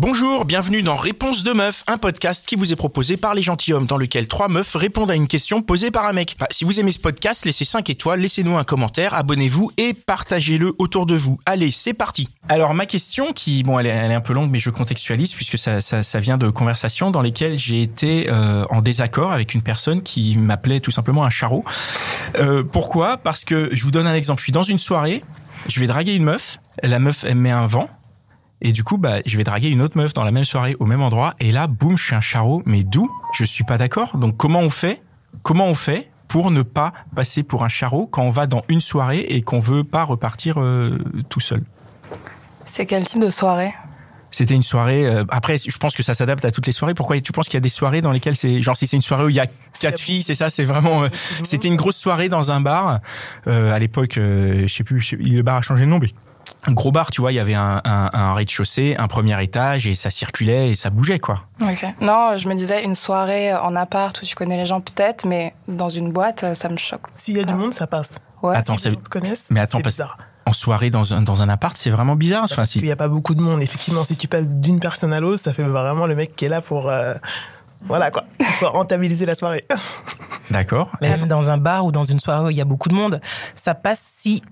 Bonjour, bienvenue dans Réponse de meuf, un podcast qui vous est proposé par les gentilshommes dans lequel trois meufs répondent à une question posée par un mec. Bah, si vous aimez ce podcast, laissez 5 étoiles, laissez-nous un commentaire, abonnez-vous et partagez-le autour de vous. Allez, c'est parti. Alors ma question qui, bon, elle est, un peu longue, mais je contextualise puisque ça vient de conversations dans lesquelles j'ai été euh, en désaccord avec une personne qui m'appelait tout simplement un charreau. Euh, pourquoi? Parce que je vous donne un exemple. Je suis dans une soirée, je vais draguer une meuf, la meuf elle met un vent. Et du coup, bah, je vais draguer une autre meuf dans la même soirée, au même endroit. Et là, boum, je suis un charreau. Mais d'où? Je suis pas d'accord. Donc, comment on fait? Comment on fait pour ne pas passer pour un charreau quand on va dans une soirée et qu'on veut pas repartir euh, tout seul? C'est quel type de soirée? C'était une soirée. euh, après, je pense que ça s'adapte à toutes les soirées. Pourquoi tu penses qu'il y a des soirées dans lesquelles c'est genre si c'est une soirée où il y a quatre filles, c'est ça C'est vraiment. euh, C'était une grosse soirée dans un bar. Euh, à l'époque, je sais plus, je sais- le bar a changé de nom, mais gros bar, tu vois, il y avait un, un, un rez-de-chaussée, un premier étage et ça circulait et ça bougeait quoi. Ok. Non, je me disais une soirée en appart où tu connais les gens peut-être, mais dans une boîte, ça me choque. S'il y a du monde, ça passe. Ouais. Attends, si ça- les gens se connaissent, mais attends, c'est parce- bizarre. En soirée dans un, dans un appart, c'est vraiment bizarre. Enfin, Il si... n'y a pas beaucoup de monde. Effectivement, si tu passes d'une personne à l'autre, ça fait vraiment le mec qui est là pour. euh, voilà quoi, pour rentabiliser la soirée. D'accord. Même dans un bar ou dans une soirée où il y a beaucoup de monde, ça passe si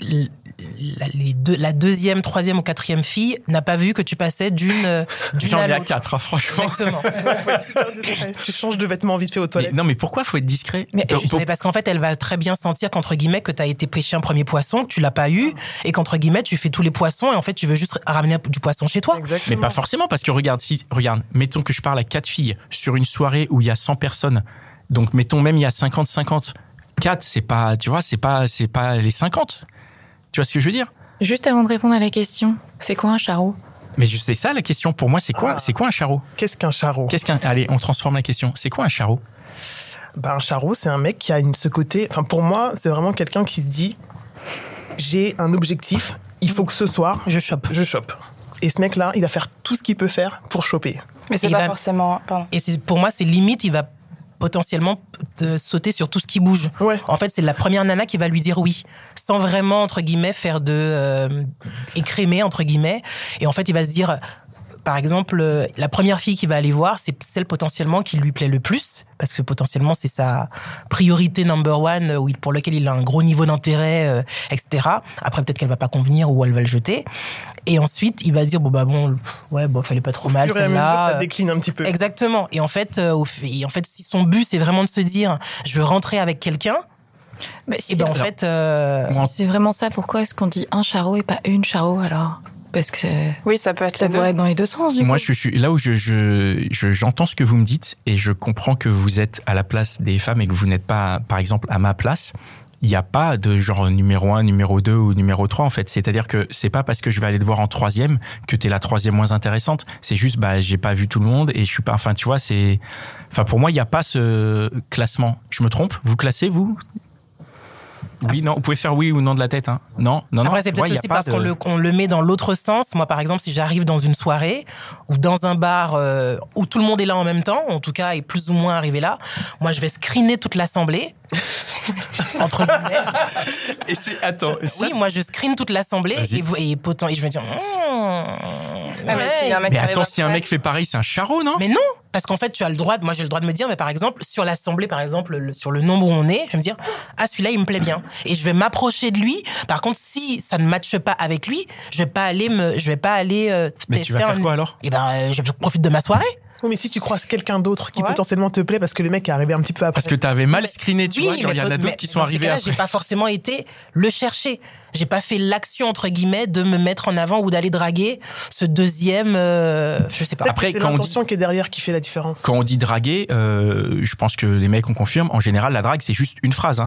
la, les deux- la deuxième, troisième ou quatrième fille n'a pas vu que tu passais d'une euh, d'une J'en à ai à l'autre. quatre, hein, franchement. Exactement. tu changes de vêtements vite fait aux Mais toilettes. non, mais pourquoi faut être discret Mais, Pour- pour- mais parce qu'en fait, elle va très bien sentir qu'entre guillemets que tu as été pêché un premier poisson, que tu l'as pas eu, et qu'entre guillemets tu fais tous les poissons et en fait tu veux juste ramener du poisson chez toi. Mais pas forcément, parce que regarde, si, regarde, mettons que je parle à quatre filles sur une soirée où il y a 100 personnes. Donc, mettons même il y a 50-50. 4, c'est pas, tu vois, c'est pas, c'est pas les 50. Tu vois ce que je veux dire? Juste avant de répondre à la question, c'est quoi un charreau? Mais je sais ça, la question. Pour moi, c'est quoi, Ah. c'est quoi un charreau? Qu'est-ce qu'un charreau? Qu'est-ce qu'un, allez, on transforme la question. C'est quoi un charreau? Bah, un charreau, c'est un mec qui a une, ce côté. Enfin, pour moi, c'est vraiment quelqu'un qui se dit j'ai un objectif, il faut que ce soir, Je chope. je chope. Et ce mec-là, il va faire tout ce qu'il peut faire pour choper. Mais c'est pas forcément. Pardon. Et c'est- pour moi, c'est limite, il va potentiellement te sauter sur tout ce qui bouge. Ouais. En fait, c'est la première nana qui va lui dire oui, sans vraiment, entre guillemets, faire de euh, écrémer, entre guillemets. Et en fait, il va se dire, par exemple, euh, la première fille qu'il va aller voir, c'est celle potentiellement qui lui plaît le plus, parce que potentiellement, c'est sa priorité number one, euh, pour lequel il a un gros niveau d'intérêt, euh, etc. Après, peut-être qu'elle va pas convenir ou elle va le jeter. Et ensuite, il va dire, bon, bah bon, ouais, bon, fallait pas trop Au mal, fur et à mesure, celle-là. ça décline un petit peu. Exactement. Et en fait, euh, et en fait, si son but c'est vraiment de se dire, je veux rentrer avec quelqu'un, Bah, et si ben en fait, euh, si c'est vraiment ça, pourquoi est-ce qu'on dit un charreau et pas une charreau alors? Parce que Oui, ça peut être ça pourrait être dans les deux sens du Moi, coup. je suis là où je, je, je- j'entends ce que vous me dites et je comprends que vous êtes à la place des femmes et que vous n'êtes pas, par exemple, à ma place. Il n'y a pas de genre numéro 1, numéro 2 ou numéro 3 en fait. C'est-à-dire que c'est pas parce que je vais aller te voir en troisième que t'es la troisième moins intéressante. C'est juste, bah, j'ai pas vu tout le monde et je suis pas, enfin, tu vois, c'est, enfin, pour moi, il n'y a pas ce classement. Je me trompe? Vous classez, vous? Oui, non, vous pouvez faire oui ou non de la tête, hein. Non, non, non. après c'est peut-être aussi parce de- qu'on le, qu'on le met dans l'autre sens. Moi, par exemple, si j'arrive dans une soirée ou dans un bar euh, où tout le monde est là en même temps, en tout cas est plus ou moins arrivé là, moi je vais screener toute l'assemblée. entre guillemets. Et c'est, attends, ça, Oui, moi je screen toute l'assemblée et, vous- et, potent- et je vais dire. hmm, Ah, mais Mais attends, si un mec fait pareil, c'est un charreau, non? Mais non, parce qu'en fait, tu as le droit. De, moi, j'ai le droit de me dire, mais par exemple, sur l'assemblée, par exemple, le- sur le nombre où on est, je vais me dire, ah, celui-là, il me plaît bien, et je vais m'approcher de lui. Par contre, si ça ne matche pas avec lui, je vais pas aller me, je vais pas aller. euh, Mais tu vas faire un- quoi alors? Eh ben, euh, je profite de ma soirée. Oui, mais si tu croises quelqu'un d'autre qui Ouais. potentiellement te plaît parce que le mec est arrivé un petit peu après. Parce que t'avais mal screené, tu vois, genre, il y en a d'autres qui sont arrivés après. J'ai pas forcément été le chercher. J'ai pas fait l'action entre guillemets de me mettre en avant ou d'aller draguer ce deuxième. euh, je sais pas. Après, quand on dit- qui est derrière qui fait la différence. Quand on dit draguer, euh, je pense que les mecs on confirme, en général, la drague, c'est juste une phrase. hein.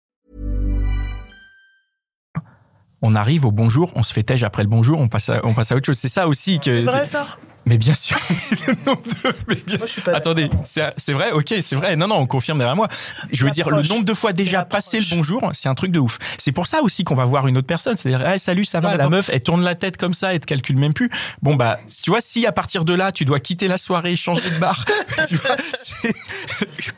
On arrive au bonjour, on se fait tège après le bonjour, on passe à, on passe à autre chose. C'est ça aussi que. C'est vrai ça Mais bien sûr. le nombre de- mais bien- Moi, je suis pas Attendez, c'est vrai, ok, c'est vrai. Non, non, on confirme derrière moi. Je veux dire, le nombre de fois déjà passé le bonjour, c'est un truc de ouf. C'est pour ça aussi qu'on va voir une autre personne. C'est-à-dire, hey, salut, ça Non, va La meuf, elle tourne la tête comme ça, elle te calcule même plus. Bon, bah, tu vois, si à partir de là, tu dois quitter la soirée, changer de bar, tu vois, c'est.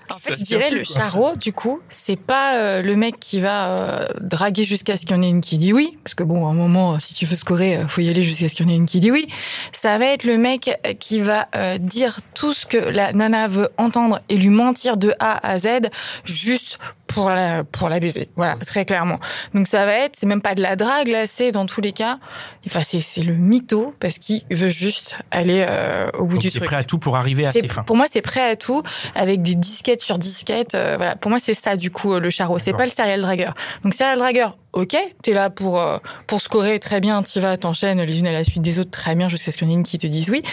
En fait, je dirais plus, le charreau, du coup, c'est pas euh, le mec qui va euh, draguer jusqu'à ce qu'il y en ait une qui dit oui, parce que bon, à un moment, si tu veux scorer, euh, faut y aller jusqu'à ce qu'il y en ait une qui dit oui. Ça va être le mec euh, qui va euh, dire tout ce que la nana veut entendre et lui mentir de A à Z, juste pour la pour la baiser. Voilà, très clairement. Donc ça va être, c'est même pas de la drague là, c'est dans tous les cas, enfin c'est c'est le mytho parce qu'il veut juste aller euh, au bout Donc, du truc. prêt à tout pour arriver à C'est- ses fins. Pour moi, c'est prêt à tout, avec des disquettes sur disquettes. euh, voilà. Pour moi, c'est ça, du coup, euh, le charreau. C'est pas le serial dragger. Donc, serial dragger, ok, t'es là pour, euh, pour scorer très bien, t'y vas, t'enchaînes les unes à la suite des autres très bien jusqu'à ce qu'il y en ait une qui te dise oui.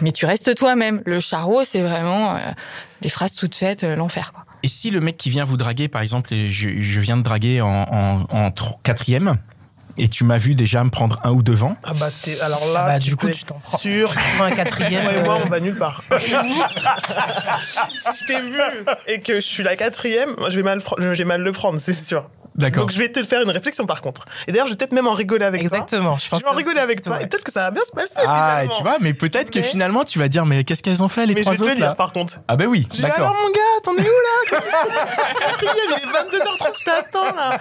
Mais tu restes toi-même. Le charreau, c'est vraiment euh, les phrases toutes faites, euh, l'enfer, quoi. Et si le mec qui vient vous draguer, par exemple, et je, je viens de draguer en, en, en tro- quatrième, et tu m'as vu déjà me prendre un ou deux vents, Ah bah t'es- alors là, Ah bah, tu du coup, tu t'en prends- sûr. tu prends un quatrième, Moi et moi, euh, on va nulle part. si je t'ai vu et que je suis la quatrième, moi, je vais mal, pre- je vais mal le prendre, c'est sûr. D'accord. Donc je vais te faire une réflexion par contre. Et d'ailleurs, je vais peut-être même en rigoler avec toi. Exactement. Je, Je pense vais en que- rigoler avec toi. Et peut-être que ça va bien se passer. Ah, finalement. tu vois, mais peut-être que Mais- finalement tu vas dire, mais qu'est-ce qu'elles ont fait les Mais je trois vais te le dire par contre. Ah ben oui, Je d'accord. alors mon gars, t'en es où là? Il est 22h30, je t'attends là.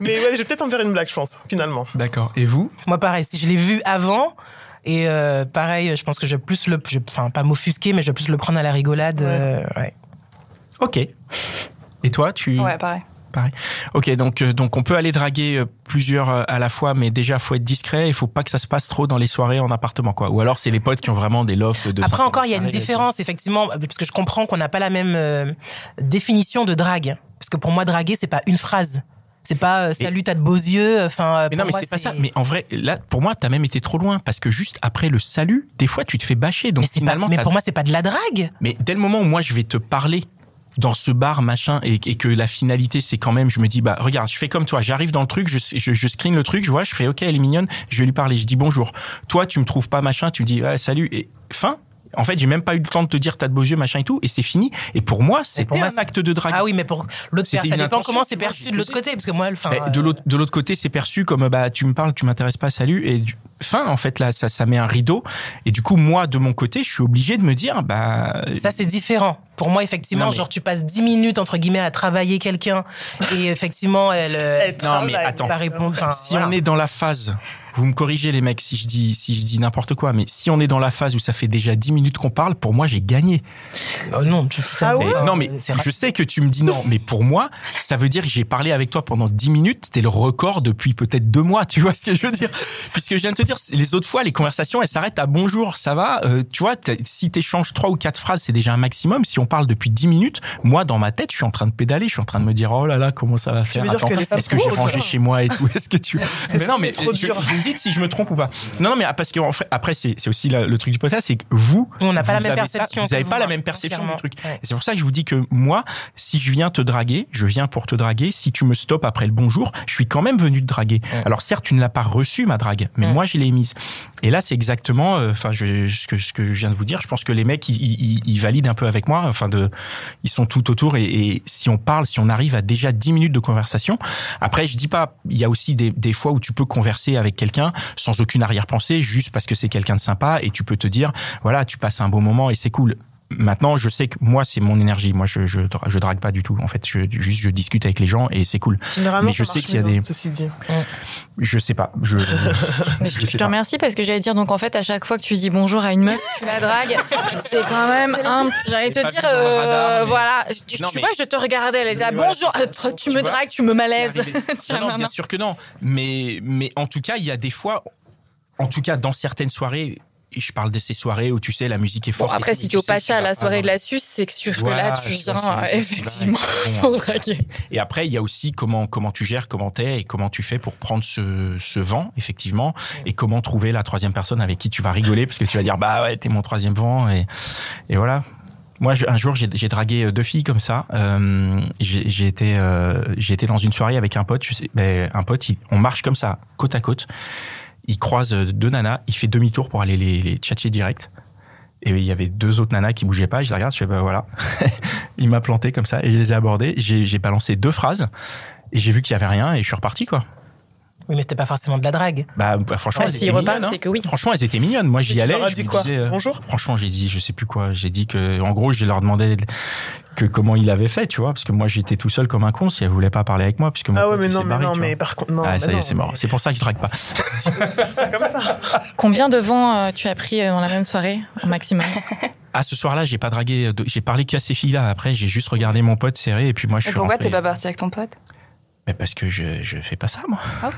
Mais ouais, je vais peut-être en faire une blague, je pense, finalement. D'accord. Et vous? Moi, pareil, si je l'ai vu avant, et euh, pareil, je pense que je vais plus le. je- Enfin, pas m'offusquer, mais je vais plus le prendre à la rigolade. Ouais. euh, ouais. Ok. Et toi, tu Ouais, pareil. Pareil. Ok, donc euh, donc on peut aller draguer euh, plusieurs euh, à la fois, mais déjà faut être discret. Il faut pas que ça se passe trop dans les soirées en appartement, quoi. Ou alors c'est les potes qui ont vraiment des lofts de. Après 500 encore, il y a une différence, effectivement, parce que je comprends qu'on n'a pas la même euh, définition de drague. Parce que pour moi, draguer, c'est pas une phrase. C'est pas euh, salut, t'as de beaux yeux. Enfin, Mais non, mais c'est pas ça. Mais en vrai, là, pour moi, t'as même été trop loin parce que juste après le salut, des fois, tu te fais bâcher. Donc mais, pas- finalement, mais pour moi, c'est pas de la drague. Mais dès le moment où moi je vais te parler dans ce bar machin et, que la finalité c'est quand même je me dis bah regarde je fais comme toi j'arrive dans le truc je, je, je screen le truc je vois je fais ok elle est mignonne je vais lui parler je dis bonjour. Toi tu me trouves pas machin tu me dis salut et fin en fait j'ai même pas eu le temps de te dire t'as de beaux yeux machin et tout et c'est fini et pour moi c'était moi, un acte de drague Ah oui, mais pour l'autre, ça dépend comment c'est perçu de l'autre côté. Parce que moi, enfin. Ben, de euh, l'autre de l'autre côté c'est perçu comme bah tu me parles tu m'intéresses pas salut et du, fin en fait là ça ça met un rideau et du coup moi de mon côté je suis obligé de me dire bah Ça, c'est différent. Pour moi, effectivement, Non, mais- genre, tu passes 10 minutes, entre guillemets, à travailler quelqu'un, et effectivement, elle, euh, Elle non mais attends va répondre. si voilà. on est dans la phase, vous me corrigez les mecs si je dis si je dis n'importe quoi, mais si on est dans la phase où ça fait déjà 10 minutes qu'on parle, pour moi j'ai gagné. Oh non, tu Ah ouais Mais- non mais je sais que tu me dis non, mais pour moi ça veut dire que j'ai parlé avec toi pendant 10 minutes, c'était le record depuis peut-être deux mois, tu vois ce que je veux dire? Puisque je viens de te dire, les autres fois les conversations elles s'arrêtent à bonjour, ça va, euh, tu vois, si t'échanges trois ou quatre phrases c'est déjà un maximum. Si on parle depuis 10 minutes, moi dans ma tête je suis en train de pédaler, je suis en train de me dire oh là là comment ça va faire? Que Est-ce que j'ai rangé trop chez moi et tout? Est-ce que tu Mais non mais dites si je me trompe ou pas. Non, non, mais parce que en fait, après, c'est aussi la- le truc du podcast, c'est que vous, On n'a pas la vous même ça, perception vous n'avez pas la même perception du clairement. truc. Ouais. Et C'est pour ça que je vous dis que moi, si je viens te draguer, je viens pour te draguer. Si tu me stoppes après le bonjour, je suis quand même venu te draguer. Alors certes, tu ne l'as pas reçu ma drague, mais moi, je l'ai mise. Et là, c'est exactement, euh, enfin, ce que ce que je viens de vous dire. Je pense que les mecs, ils, ils- ils valident un peu avec moi. Enfin, de, ils sont tout autour. Et, et si on parle, si on arrive à déjà 10 minutes de conversation, après, je dis pas, il y a aussi des, des fois où tu peux converser avec quelqu'un sans aucune arrière-pensée, juste parce que c'est quelqu'un de sympa et tu peux te dire, voilà, tu passes un bon moment et c'est cool. Maintenant, je sais que moi, c'est mon énergie. Moi, je, je, je drague pas du tout. En fait, je, juste, je discute avec les gens et c'est cool. Généralement, Mais je sais qu'il y a des. hein, Ceci dit. Je sais pas. Je. Mais je, je je sais te pas. remercie parce que j'allais dire, donc en fait, à chaque fois que tu dis bonjour à une meuf, tu la dragues, c'est quand même un. J'allais te dire, euh, radar, mais- voilà, tu, Non, tu mais- vois, je te regardais, elle disait, ah, bonjour, ça. tu, Tu me vois, dragues, tu me malaises. Non, non, non, bien sûr que non. Mais, mais en tout cas, il y a des fois, en tout cas, dans certaines soirées, et je parle de ces soirées où tu sais, la musique est Bon, forte. après, et tout, si au tu que tu Pacha à la soirée de la Suisse, c'est que sûr que Voilà, là, tu viens euh, effectivement pour bon, draguer. Et après, il y a aussi comment, comment tu gères, comment t'es et comment tu fais pour prendre ce, ce vent, effectivement, et comment trouver la troisième personne avec qui tu vas rigoler, parce que tu vas dire, bah ouais, t'es mon troisième vent, et, et voilà. Moi, un jour, j'ai dragué euh, deux filles comme ça. Euh, j'ai été, euh, dans une soirée avec un pote. Je sais, ben, un pote, il- on marche comme ça, côte à côte. Il croise euh, deux nanas. Il fait demi-tour pour aller les, les direct. Et il y avait deux autres nanas qui bougeaient pas. Je les regarde, je fais bah voilà. il m'a planté comme ça et je les ai abordées. J'ai j'ai balancé deux phrases et j'ai vu qu'il y avait rien et je suis reparti quoi. Oui, mais c'était pas forcément de la drague. Bah, bah, franchement, Ah, elles s'ils étaient repartent, mignonnes, hein. c'est que oui. Franchement, elles étaient mignonnes. Moi, j'y tu allais. leur as je dit quoi disais, euh, Bonjour Franchement, j'ai dit, je sais plus quoi. J'ai dit que, en gros, je leur demandais que comment il avait fait, tu vois, parce que moi, j'étais tout seul comme un con si elle voulait pas parler avec moi, puisque mon Ah ouais, mais non, mais barré, non, mais par contre, non. Ah, mais ça y est, c'est mort. C'est pour ça que je drague pas. faire ça comme ça. Combien de vents euh, tu as pris euh, dans la même soirée, au maximum Ah, ce soir-là, j'ai pas dragué, j'ai parlé qu'à ces filles-là. Après, j'ai juste regardé mon pote serré et puis moi, je Et suis pourquoi t'es pas parti avec ton pote? Mais parce que je, je fais pas ça, moi.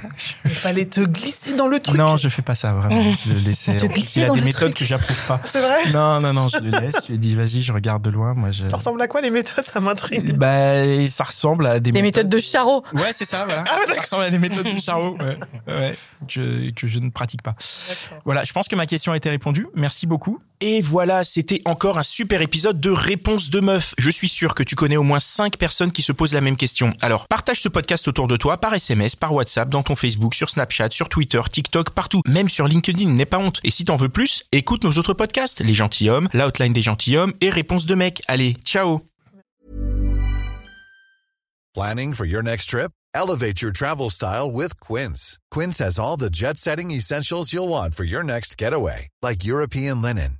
Il fallait te glisser dans le truc. Non, je fais pas ça, vraiment. Je le. Te glisser Il a dans des le méthodes truc. que j'approuve pas. C'est vrai Non, non, non, je le laisse. Je lui ai dit, vas-y, je regarde de loin. Moi, je. Ça ressemble à quoi les méthodes? Ça m'intrigue. Bah, ça ressemble à des, Des méthodes de charreau. Ouais, c'est ça, voilà. ça ressemble à des méthodes de ouais, ouais, que, que je ne pratique pas. Voilà, je pense que ma question a été répondue. Merci beaucoup. Et voilà, c'était encore un super épisode de Réponse de Meuf. Je suis sûr que tu connais au moins 5 personnes qui se posent la même question. Alors, partage ce podcast autour de toi par SMS, par WhatsApp, dans ton Facebook, sur Snapchat, sur Twitter, TikTok, partout. Même sur LinkedIn, n'aie pas honte. Et si t'en veux plus, écoute nos autres podcasts. Les Gentilhommes, La Hotline des Gentilhommes et Réponse de Mec. Allez, ciao Planning for your next trip? Elevate your travel style with Quince. Quince has all the jet setting essentials you'll want for your next getaway, like European linen,